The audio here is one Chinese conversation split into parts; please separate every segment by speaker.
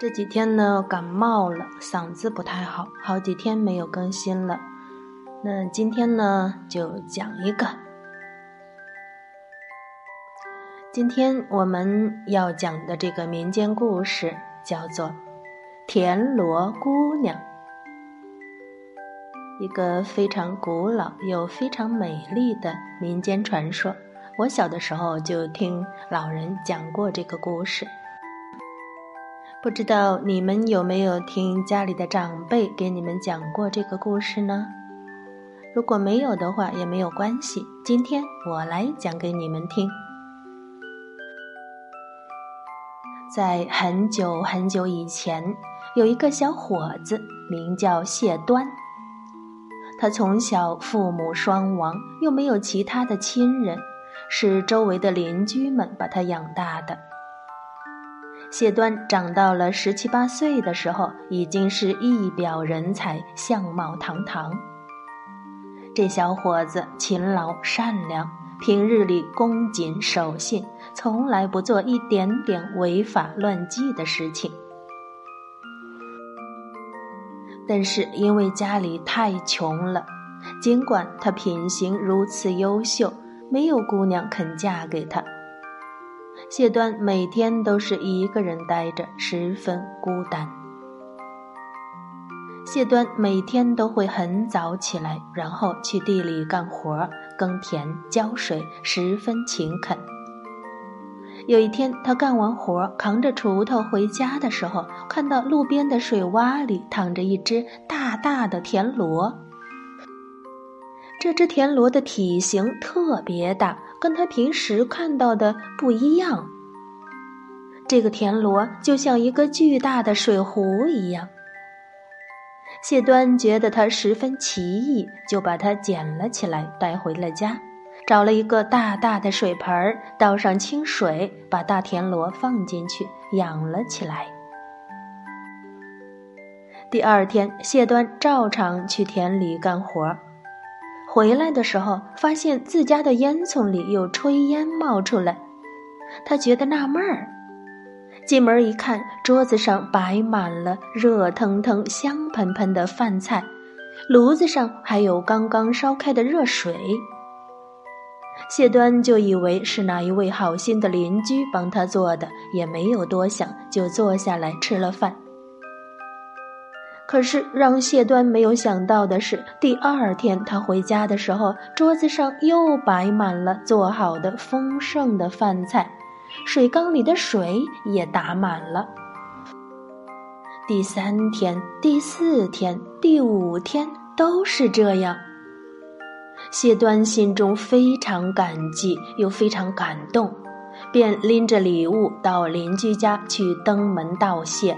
Speaker 1: 这几天呢，感冒了，嗓子不太好，好几天没有更新了。那今天呢，就讲一个。今天我们要讲的这个民间故事叫做《田螺姑娘》，一个非常古老又非常美丽的民间传说。我小的时候就听老人讲过这个故事。不知道你们有没有听家里的长辈给你们讲过这个故事呢？如果没有的话也没有关系，今天我来讲给你们听。在很久很久以前，有一个小伙子，名叫谢端。他从小父母双亡，又没有其他的亲人，是周围的邻居们把他养大的。谢端长到了十七八岁的时候，已经是一表人才，相貌堂堂。这小伙子勤劳善良，平日里恭谨守信，从来不做一点点违法乱纪的事情。但是因为家里太穷了，尽管他品行如此优秀，没有姑娘肯嫁给他。谢端每天都是一个人呆着，十分孤单。谢端每天都会很早起来，然后去地里干活、耕田、浇水，十分勤恳。有一天，他干完活，扛着锄头回家的时候，看到路边的水洼里躺着一只大大的田螺。这只田螺的体型特别大。跟他平时看到的不一样。这个田螺就像一个巨大的水壶一样。谢端觉得它十分奇异，就把它捡了起来，带回了家，找了一个大大的水盆儿，倒上清水，把大田螺放进去，养了起来。第二天，谢端照常去田里干活儿。回来的时候，发现自家的烟囱里有炊烟冒出来，他觉得纳闷儿。进门一看，桌子上摆满了热腾腾、香喷喷的饭菜，炉子上还有刚刚烧开的热水。谢端就以为是哪一位好心的邻居帮他做的，也没有多想，就坐下来吃了饭。可是让谢端没有想到的是，第二天他回家的时候，桌子上又摆满了做好的丰盛的饭菜，水缸里的水也打满了。第三天、第四天、第五天都是这样。谢端心中非常感激，又非常感动，便拎着礼物到邻居家去登门道谢。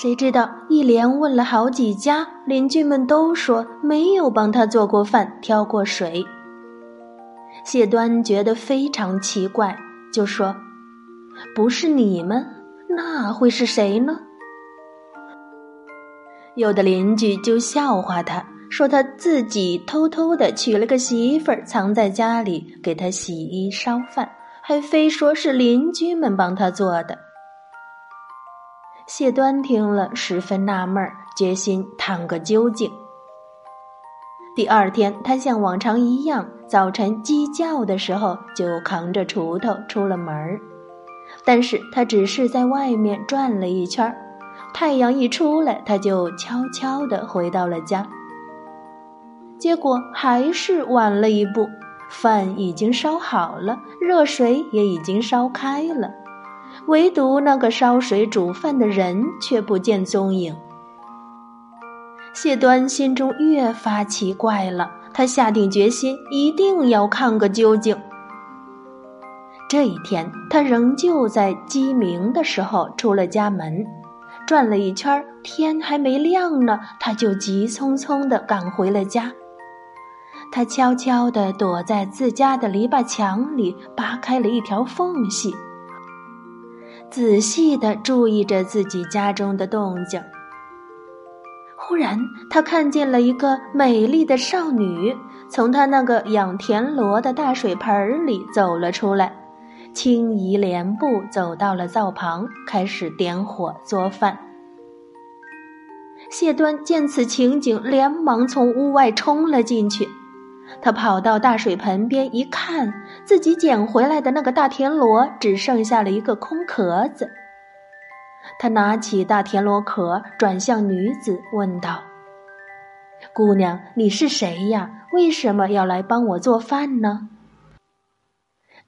Speaker 1: 谁知道一连问了好几家，邻居们都说没有帮他做过饭、挑过水。谢端觉得非常奇怪，就说：“不是你们，那会是谁呢？”有的邻居就笑话他，说他自己偷偷的娶了个媳妇儿，藏在家里给他洗衣烧饭，还非说是邻居们帮他做的。谢端听了，十分纳闷儿，决心探个究竟。第二天，他像往常一样，早晨鸡叫的时候就扛着锄头出了门儿。但是他只是在外面转了一圈儿，太阳一出来，他就悄悄地回到了家。结果还是晚了一步，饭已经烧好了，热水也已经烧开了。唯独那个烧水煮饭的人却不见踪影。谢端心中越发奇怪了，他下定决心一定要看个究竟。这一天，他仍旧在鸡鸣的时候出了家门，转了一圈，天还没亮呢，他就急匆匆地赶回了家。他悄悄地躲在自家的篱笆墙里，扒开了一条缝隙。仔细地注意着自己家中的动静。忽然，他看见了一个美丽的少女从他那个养田螺的大水盆里走了出来，轻移莲步走到了灶旁，开始点火做饭。谢端见此情景，连忙从屋外冲了进去。他跑到大水盆边一看，自己捡回来的那个大田螺只剩下了一个空壳子。他拿起大田螺壳，转向女子，问道：“姑娘，你是谁呀？为什么要来帮我做饭呢？”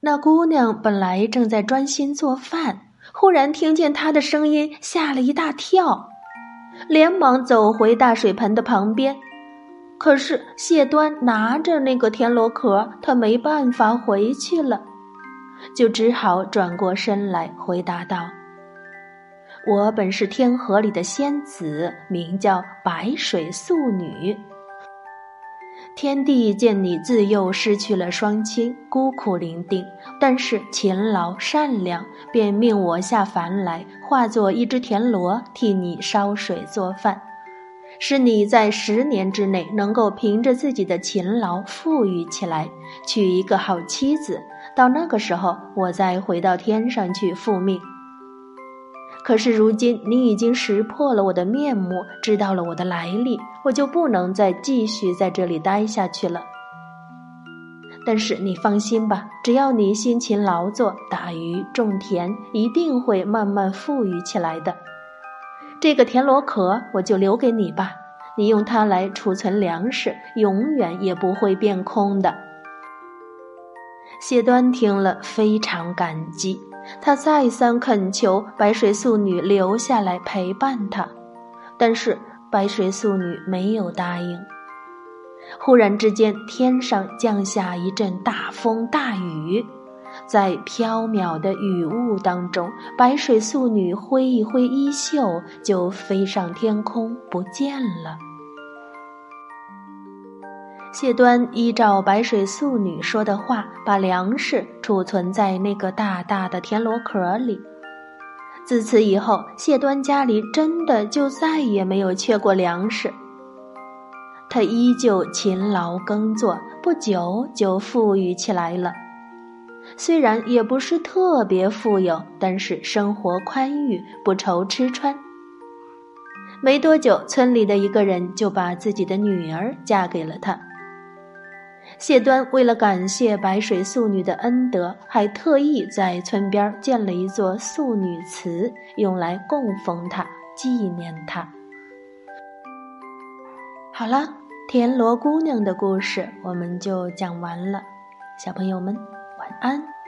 Speaker 1: 那姑娘本来正在专心做饭，忽然听见他的声音，吓了一大跳，连忙走回大水盆的旁边。可是谢端拿着那个田螺壳，他没办法回去了，就只好转过身来回答道：“我本是天河里的仙子，名叫白水素女。天帝见你自幼失去了双亲，孤苦伶仃，但是勤劳善良，便命我下凡来，化作一只田螺，替你烧水做饭。”是你在十年之内能够凭着自己的勤劳富裕起来，娶一个好妻子。到那个时候，我再回到天上去复命。可是如今你已经识破了我的面目，知道了我的来历，我就不能再继续在这里待下去了。但是你放心吧，只要你辛勤劳作、打鱼、种田，一定会慢慢富裕起来的。这个田螺壳我就留给你吧，你用它来储存粮食，永远也不会变空的。谢端听了非常感激，他再三恳求白水素女留下来陪伴他，但是白水素女没有答应。忽然之间，天上降下一阵大风大雨。在飘渺的雨雾当中，白水素女挥一挥衣袖，就飞上天空不见了。谢端依照白水素女说的话，把粮食储存在那个大大的田螺壳里。自此以后，谢端家里真的就再也没有缺过粮食。他依旧勤劳耕作，不久就富裕起来了。虽然也不是特别富有，但是生活宽裕，不愁吃穿。没多久，村里的一个人就把自己的女儿嫁给了他。谢端为了感谢白水素女的恩德，还特意在村边建了一座素女祠，用来供奉她、纪念她。好了，田螺姑娘的故事我们就讲完了，小朋友们。安。